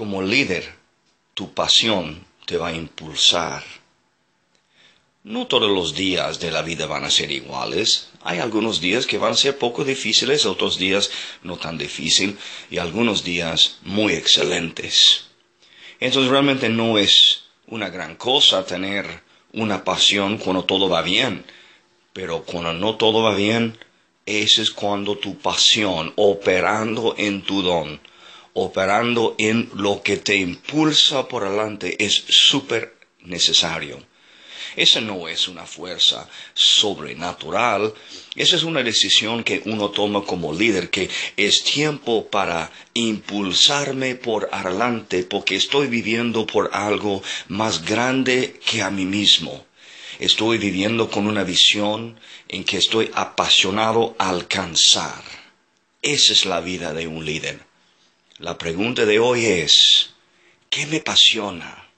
Como líder, tu pasión te va a impulsar. No todos los días de la vida van a ser iguales. Hay algunos días que van a ser poco difíciles, otros días no tan difíciles y algunos días muy excelentes. Entonces realmente no es una gran cosa tener una pasión cuando todo va bien, pero cuando no todo va bien, ese es cuando tu pasión, operando en tu don, operando en lo que te impulsa por adelante, es súper necesario. Esa no es una fuerza sobrenatural, esa es una decisión que uno toma como líder, que es tiempo para impulsarme por adelante porque estoy viviendo por algo más grande que a mí mismo. Estoy viviendo con una visión en que estoy apasionado a alcanzar. Esa es la vida de un líder. La pregunta de hoy es, ¿qué me apasiona?